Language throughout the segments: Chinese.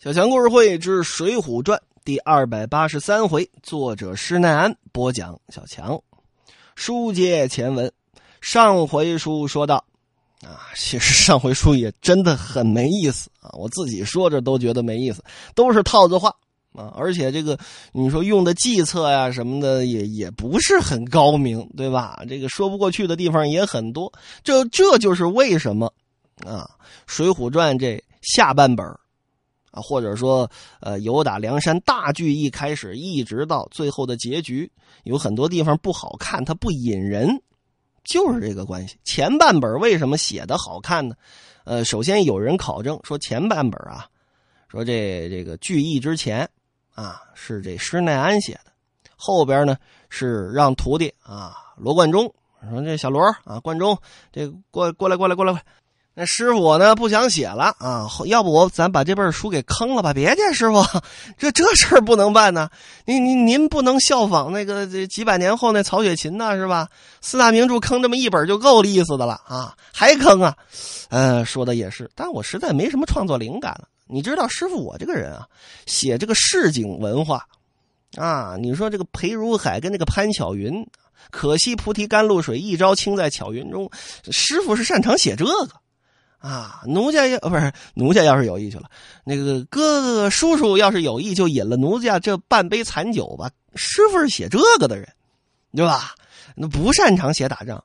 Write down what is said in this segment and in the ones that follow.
小强故事会之《水浒传》第二百八十三回，作者施耐庵播讲。小强，书接前文，上回书说到，啊，其实上回书也真的很没意思啊，我自己说着都觉得没意思，都是套子话啊，而且这个你说用的计策呀什么的也也不是很高明，对吧？这个说不过去的地方也很多，这这就是为什么啊，《水浒传》这下半本或者说，呃，由打梁山大聚义开始，一直到最后的结局，有很多地方不好看，它不引人，就是这个关系。前半本为什么写的好看呢？呃，首先有人考证说前半本啊，说这这个聚义之前啊是这施耐庵写的，后边呢是让徒弟啊罗贯中说这小罗啊贯中这过过来过来过来过来。那师傅我呢不想写了啊，要不我咱把这本书给坑了吧？别介，师傅，这这事儿不能办呢。您您您不能效仿那个这几百年后那曹雪芹呢，是吧？四大名著坑这么一本就够意思的了啊，还坑啊？呃，说的也是，但我实在没什么创作灵感了。你知道，师傅我这个人啊，写这个市井文化啊，你说这个裴如海跟那个潘巧云，可惜菩提甘露水，一朝倾在巧云中。师傅是擅长写这个。啊，奴家要不是奴家要是有意去了，那个哥哥叔叔要是有意，就饮了奴家这半杯残酒吧。师傅是写这个的人，对吧？那不擅长写打仗。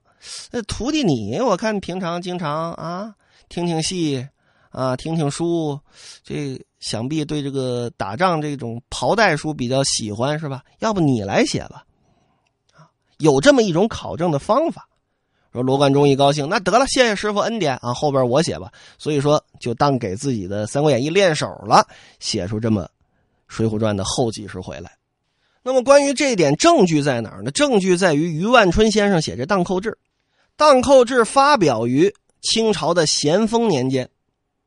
那徒弟你，我看平常经常啊听听戏啊听听书，这想必对这个打仗这种袍带书比较喜欢是吧？要不你来写吧？啊，有这么一种考证的方法。说罗贯中一高兴，那得了，谢谢师傅恩典啊！后边我写吧。所以说，就当给自己的《三国演义》练手了，写出这么《水浒传》的后几十回来。那么，关于这一点，证据在哪儿呢？证据在于余万春先生写这《荡寇志》，《荡寇志》发表于清朝的咸丰年间，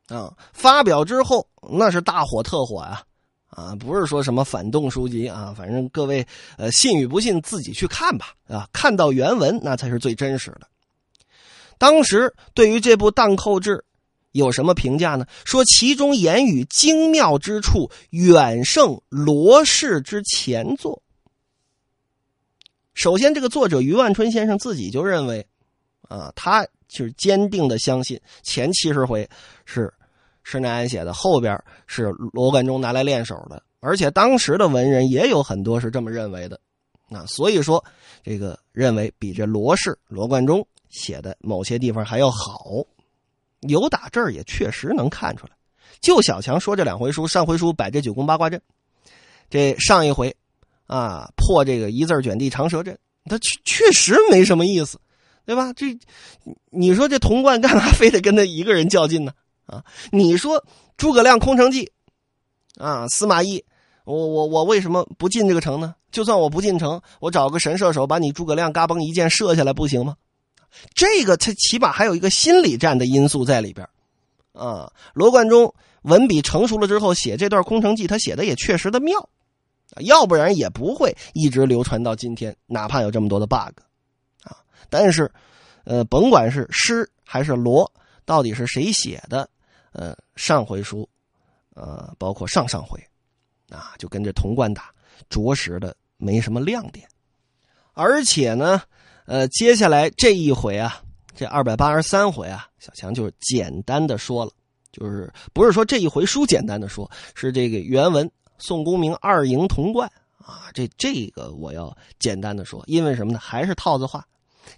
啊，发表之后那是大火特火呀，啊，不是说什么反动书籍啊，反正各位呃信与不信自己去看吧，啊，看到原文那才是最真实的。当时对于这部《荡寇志》有什么评价呢？说其中言语精妙之处远胜罗氏之前作。首先，这个作者余万春先生自己就认为，啊，他就是坚定的相信前七十回是施耐庵写的，后边是罗贯中拿来练手的，而且当时的文人也有很多是这么认为的。那所以说，这个认为比这罗氏、罗贯中。写的某些地方还要好，有打这儿也确实能看出来。就小强说这两回书，上回书摆这九宫八卦阵，这上一回啊破这个一字卷地长蛇阵，他确确实没什么意思，对吧？这你说这童贯干嘛非得跟他一个人较劲呢？啊，你说诸葛亮空城计啊，司马懿，我我我为什么不进这个城呢？就算我不进城，我找个神射手把你诸葛亮嘎嘣一箭射下来不行吗？这个他起码还有一个心理战的因素在里边啊。罗贯中文笔成熟了之后写这段空城计，他写的也确实的妙，要不然也不会一直流传到今天，哪怕有这么多的 bug 啊。但是，呃，甭管是诗还是罗，到底是谁写的？呃，上回书，呃，包括上上回，啊，就跟这童贯打，着实的没什么亮点，而且呢。呃，接下来这一回啊，这二百八十三回啊，小强就简单的说了，就是不是说这一回书简单的说，是这个原文宋公明二营同贯啊，这这个我要简单的说，因为什么呢？还是套子话，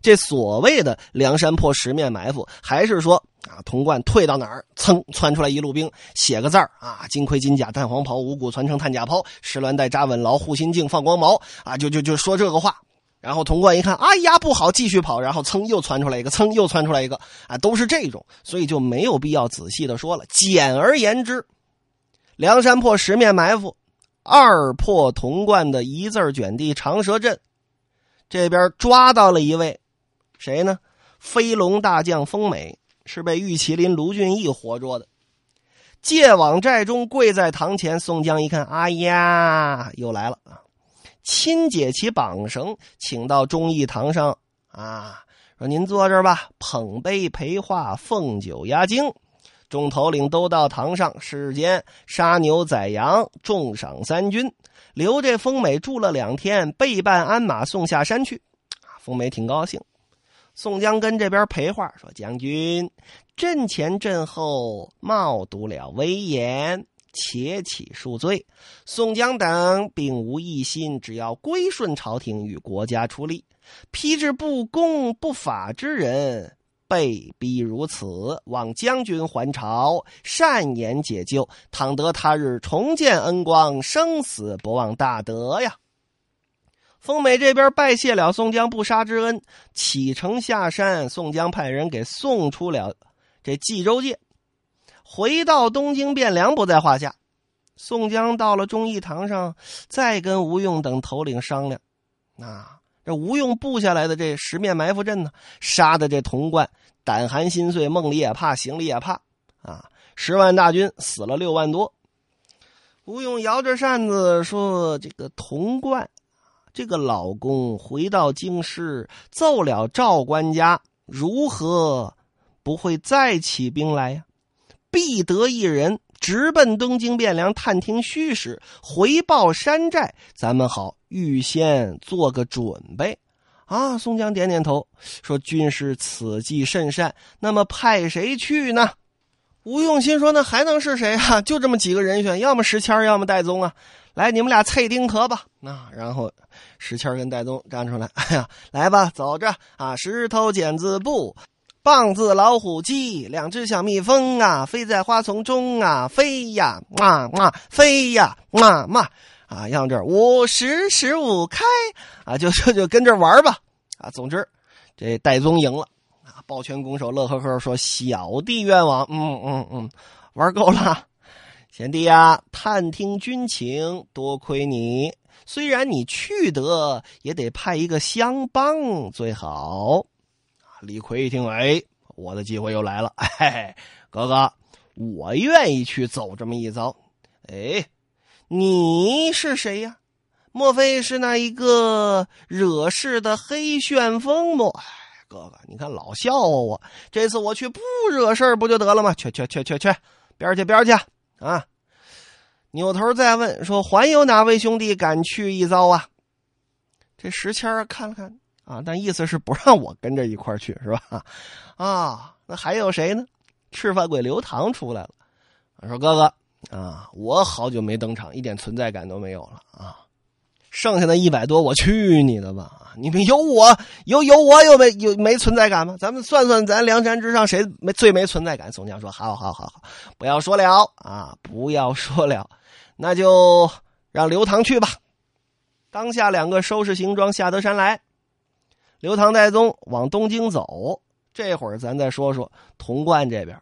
这所谓的梁山泊十面埋伏，还是说啊，童贯退到哪儿，噌窜出来一路兵，写个字儿啊，金盔金甲淡黄袍，五谷传承探甲炮，石銮带扎稳牢，护心镜放光毛啊，就就就说这个话。然后童贯一看，哎呀不好，继续跑。然后噌又窜出来一个，噌又窜出来一个，啊，都是这种，所以就没有必要仔细的说了。简而言之，梁山泊十面埋伏，二破童贯的一字卷地长蛇阵，这边抓到了一位，谁呢？飞龙大将风美，是被玉麒麟卢俊义活捉的。借往寨中，跪在堂前。宋江一看，哎呀，又来了啊！亲解其绑绳，请到忠义堂上啊，说您坐这儿吧，捧杯陪话，奉酒压惊。众头领都到堂上，世间杀牛宰羊，重赏三军，留这风美住了两天，备办鞍马送下山去。啊，风美挺高兴。宋江跟这边陪话说：“将军，阵前阵后冒读了威严，且起恕罪。宋江等并无异心，只要归顺朝廷，与国家出力，批之不公不法之人。”被逼如此，望将军还朝，善言解救。倘得他日重见恩光，生死不忘大德呀！丰美这边拜谢了宋江不杀之恩，启程下山。宋江派人给送出了这冀州界，回到东京汴梁不在话下。宋江到了忠义堂上，再跟吴用等头领商量，那。这吴用布下来的这十面埋伏阵呢，杀的这童贯胆寒心碎，梦里也怕，行里也怕啊！十万大军死了六万多。吴用摇着扇子说：“这个童贯，这个老公回到京师，奏了赵官家，如何不会再起兵来呀？必得一人直奔东京汴梁探听虚实，回报山寨，咱们好。”预先做个准备，啊！宋江点点头，说：“军师此计甚善。那么派谁去呢？”吴用心说：“那还能是谁啊？就这么几个人选，要么石谦要么戴宗啊。来，你们俩脆丁壳吧。那然后石谦跟戴宗站出来，哎呀，来吧，走着啊！石头剪子布，棒子老虎机，两只小蜜蜂啊，飞在花丛中啊，飞呀嘛嘛，飞呀嘛嘛。”啊，让这五十十五开啊，就 就就跟这玩吧啊！总之，这戴宗赢了啊，抱拳拱手，乐呵呵说：“小弟愿望，嗯嗯嗯，玩够了，贤弟呀，探听军情，多亏你。虽然你去得，也得派一个相帮最好。”李逵一听，哎，我的机会又来了，嘿嘿，哥哥，我愿意去走这么一遭，哎。你是谁呀？莫非是那一个惹事的黑旋风么？哎，哥哥，你看老笑话我。这次我去不惹事不就得了吗？去去去去去，边去边去啊！扭头再问说：“还有哪位兄弟敢去一遭啊？”这石谦看了看啊，但意思是不让我跟着一块去，是吧？啊，那还有谁呢？赤发鬼刘唐出来了，说：“哥哥。”啊！我好久没登场，一点存在感都没有了啊！剩下的一百多，我去你的吧！你们有我有有我有没有没存在感吗？咱们算算，咱梁山之上谁没最没存在感？宋江说：“好好好好，不要说了啊，不要说了，那就让刘唐去吧。”当下两个收拾行装下得山来，刘唐戴宗往东京走。这会儿咱再说说童贯这边，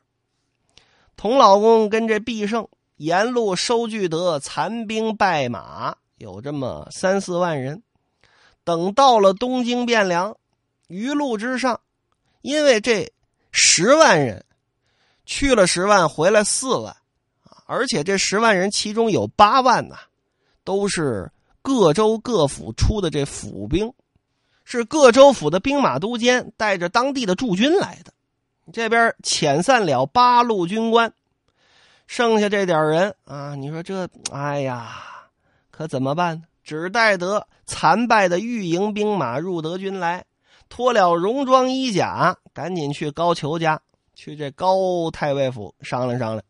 童老公跟这毕胜。沿路收聚得残兵败马，有这么三四万人。等到了东京汴梁，余路之上，因为这十万人去了十万，回来四万而且这十万人其中有八万呐，都是各州各府出的这府兵，是各州府的兵马都监带着当地的驻军来的。这边遣散了八路军官。剩下这点人啊，你说这，哎呀，可怎么办呢？只带得残败的御营兵马入德军来，脱了戎装衣甲，赶紧去高俅家，去这高太尉府商量商量。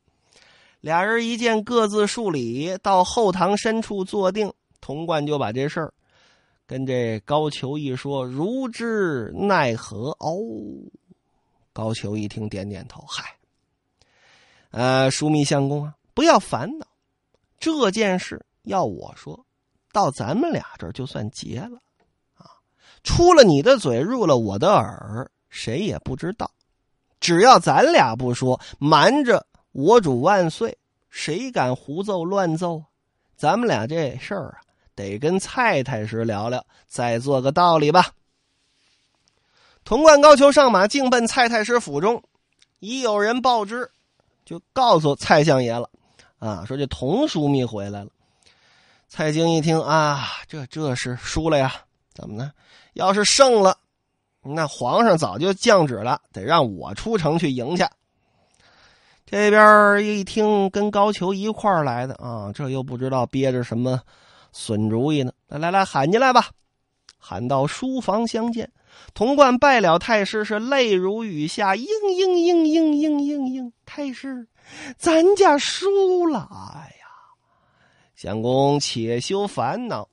俩人一见，各自数礼，到后堂深处坐定。童贯就把这事儿跟这高俅一说，如之奈何？哦，高俅一听，点点头，嗨。呃，枢密相公啊，不要烦恼，这件事要我说，到咱们俩这儿就算结了，啊，出了你的嘴，入了我的耳，谁也不知道。只要咱俩不说，瞒着我主万岁，谁敢胡奏乱奏？咱们俩这事儿啊，得跟蔡太师聊聊，再做个道理吧。童贯、高俅上马，径奔蔡太师府中，已有人报知。就告诉蔡相爷了，啊，说这童枢密回来了。蔡京一听啊，这这是输了呀？怎么呢？要是胜了，那皇上早就降旨了，得让我出城去迎去。这边一听跟高俅一块儿来的啊，这又不知道憋着什么损主意呢。来来来，喊进来吧！喊到书房相见，童贯拜了太师，是泪如雨下，嘤嘤嘤嘤嘤嘤嘤。太师，咱家输了哎呀！相公且休烦恼，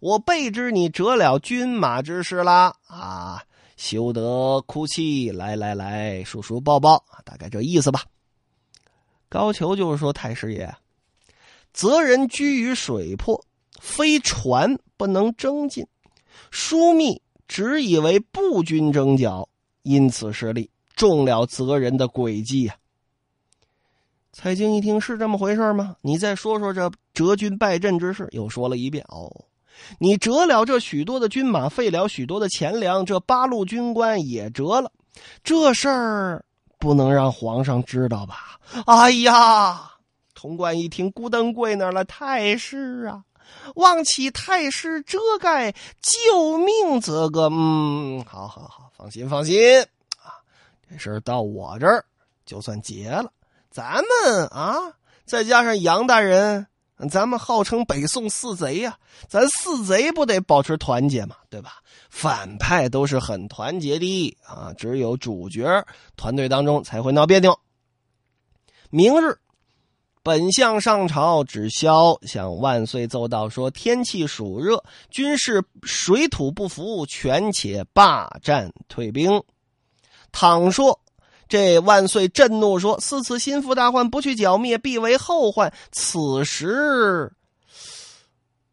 我备知你折了军马之事啦啊！休得哭泣，来来来，叔叔抱抱，大概这意思吧。高俅就是说：“太师爷，责人居于水泊，非船不能征进。枢密只以为步军征剿，因此失利，中了责人的诡计呀。”蔡京一听是这么回事吗？你再说说这折军败阵之事，又说了一遍。哦，你折了这许多的军马，废了许多的钱粮，这八路军官也折了，这事儿。不能让皇上知道吧？哎呀，童贯一听，咕噔跪那儿了。太师啊，望起太师遮盖，救命则个。嗯，好好好，放心放心啊，这事儿到我这儿就算结了。咱们啊，再加上杨大人。咱们号称北宋四贼呀，咱四贼不得保持团结嘛，对吧？反派都是很团结的啊，只有主角团队当中才会闹别扭。明日，本相上朝旨萧向万岁奏道说：天气暑热，军事水土不服，权且罢战退兵。倘说。这万岁震怒说：“四次心腹大患，不去剿灭，必为后患。”此时，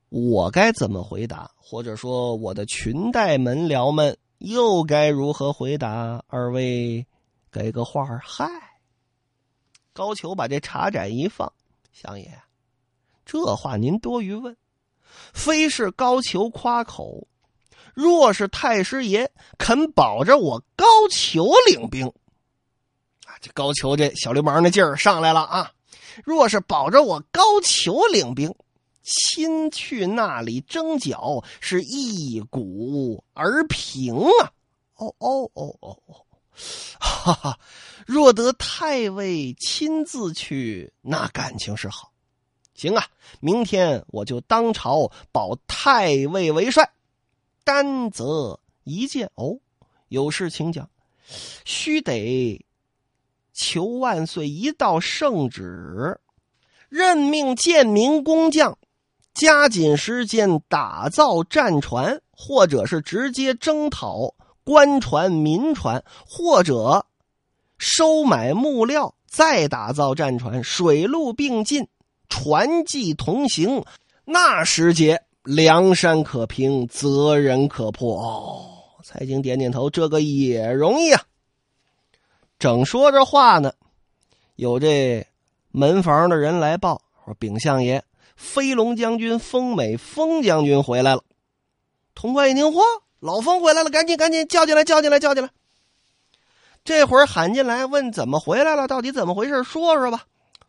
我该怎么回答？或者说，我的裙带门僚们又该如何回答？二位，给个话儿嗨！高俅把这茶盏一放，相爷，这话您多余问，非是高俅夸口，若是太师爷肯保着我高俅领兵。啊这高俅这小流氓那劲儿上来了啊！若是保着我高俅领兵，亲去那里征剿，是一鼓而平啊！哦哦哦哦哦，哈哈！若得太尉亲自去，那感情是好。行啊，明天我就当朝保太尉为帅，担责一件。哦，有事请讲，须得。求万岁一道圣旨，任命建民工匠，加紧时间打造战船，或者是直接征讨官船、民船，或者收买木料，再打造战船，水陆并进，船技同行。那时节，梁山可平，责人可破。哦，蔡京点点头，这个也容易啊。正说着话呢，有这门房的人来报说：“禀相爷，飞龙将军封美封将军回来了。”潼关一听，嚯，老封回来了，赶紧赶紧叫进来，叫进来，叫进来。这会儿喊进来，问怎么回来了？到底怎么回事？说说吧。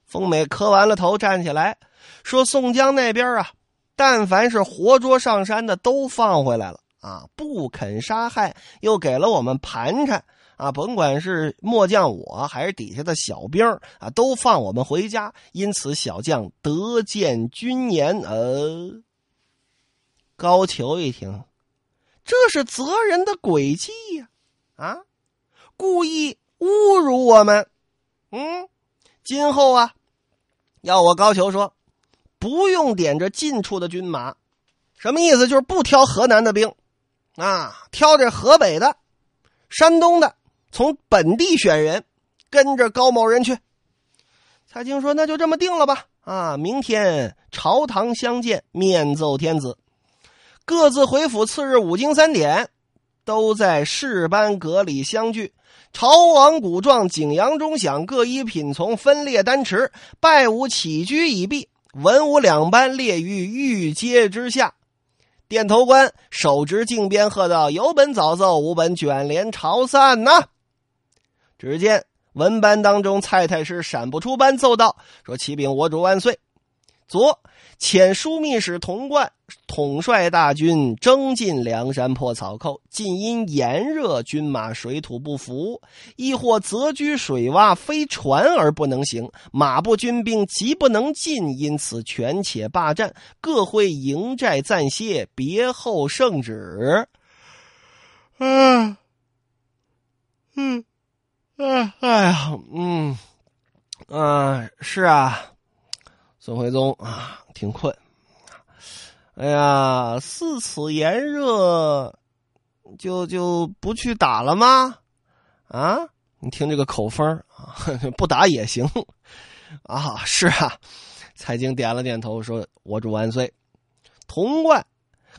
封美磕完了头，站起来说：“宋江那边啊，但凡是活捉上山的，都放回来了啊，不肯杀害，又给了我们盘缠。”啊，甭管是末将我还是底下的小兵啊，都放我们回家。因此，小将得见军言。呃，高俅一听，这是责人的诡计呀！啊，故意侮辱我们。嗯，今后啊，要我高俅说，不用点着近处的军马，什么意思？就是不挑河南的兵，啊，挑这河北的、山东的。从本地选人，跟着高某人去。蔡京说：“那就这么定了吧。啊，明天朝堂相见，面奏天子，各自回府。次日五更三点，都在士班阁里相聚。朝王鼓状，景阳钟响，各依品从，分列丹池，拜舞起居已毕。文武两班列于御阶之下。”殿头官手执镜鞭，喝道：“有本早奏，无本卷帘朝散呐！”只见文班当中，蔡太师闪不出班奏道：“说启禀我主万岁，左遣枢密使童贯统帅大军征进梁山泊草寇，近因炎热，军马水土不服，亦或择居水洼，非船而不能行，马步军兵急不能进，因此权且罢战，各会营寨暂歇，别后圣旨。啊，嗯，啊，哎呀，嗯，啊，是啊。孙徽宗啊，挺困。哎呀，似此炎热，就就不去打了吗？啊，你听这个口风啊，不打也行啊。是啊，蔡京点了点头，说：“我主万岁。”童贯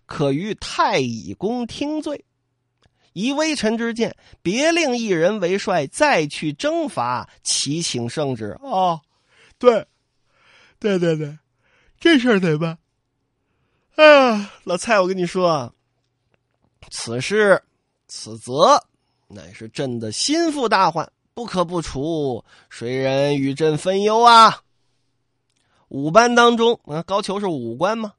可于太乙宫听罪，以微臣之见，别令一人为帅，再去征伐，启请圣旨。哦，对。对对对，这事儿怎么办？哎呀，老蔡，我跟你说啊，此事此责乃是朕的心腹大患，不可不除。谁人与朕分忧啊？五班当中，啊，高俅是武官吗？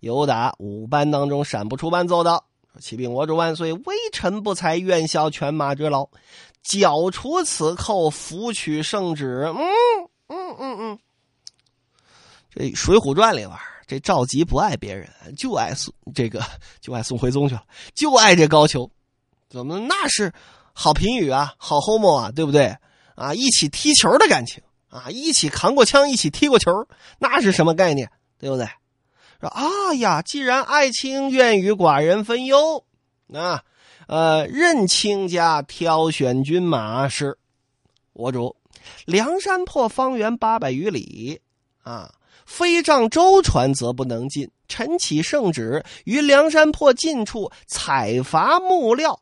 有打五班当中闪不出班奏道：“启禀我主万岁，微臣不才，愿效犬马之劳，剿除此寇，扶取圣旨。”嗯嗯嗯嗯。这《水浒传》里边，这赵佶不爱别人，就爱宋这个，就爱宋徽宗去了，就爱这高俅，怎么那是好评语啊，好 homo 啊，对不对？啊，一起踢球的感情啊，一起扛过枪，一起踢过球，那是什么概念？对不对？说啊呀，既然爱卿愿与寡人分忧，啊，呃，任卿家挑选军马是，我主，梁山泊方圆八百余里，啊。非仗舟船，则不能进。陈启圣旨，于梁山泊近处采伐木料，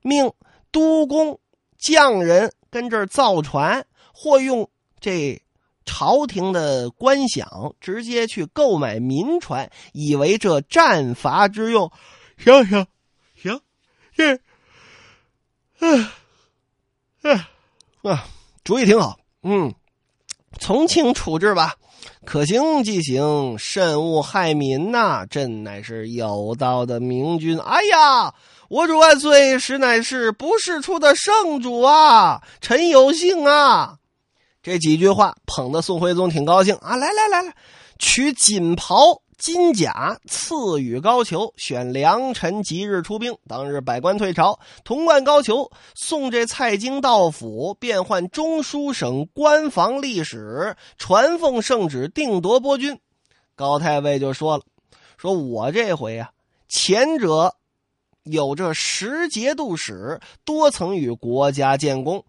命督工匠人跟这儿造船，或用这朝廷的官饷直接去购买民船，以为这战伐之用。行行行，这，嗯嗯啊，主意挺好。嗯，从轻处置吧。可行即行，慎勿害民呐！朕乃是有道的明君。哎呀，我主万岁！实乃是不世出的圣主啊！臣有幸啊！这几句话捧得宋徽宗挺高兴啊！来来来来，取锦袍。金甲赐予高俅，选良辰吉日出兵。当日百官退朝，童贯、高俅送这蔡京到府，变换中书省官房历史，传奉圣旨，定夺波军。高太尉就说了：“说我这回啊，前者有这十节度使，多曾与国家建功，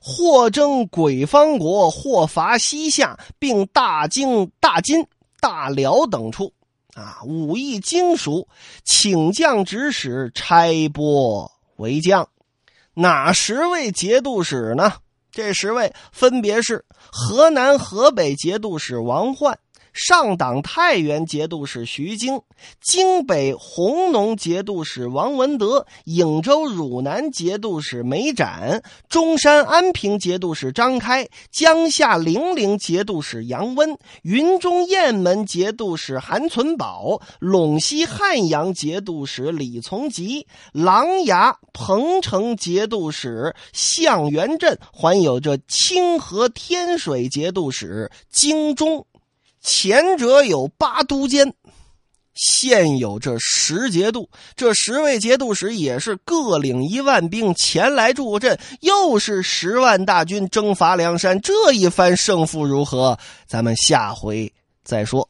或征鬼方国，或伐西夏，并大京、大金、大辽等处。”啊，武艺精熟，请将指使，拆拨为将。哪十位节度使呢？这十位分别是河南、河北节度使王焕。上党太原节度使徐经，京北弘农节度使王文德，颍州汝南节度使梅展，中山安平节度使张开，江夏零陵节度使杨温，云中雁门节度使韩存宝，陇西汉阳节度使李从吉，琅琊彭城节度使向元镇，还有这清河天水节度使京中。前者有八都监，现有这十节度，这十位节度使也是各领一万兵前来助阵，又是十万大军征伐梁山，这一番胜负如何？咱们下回再说。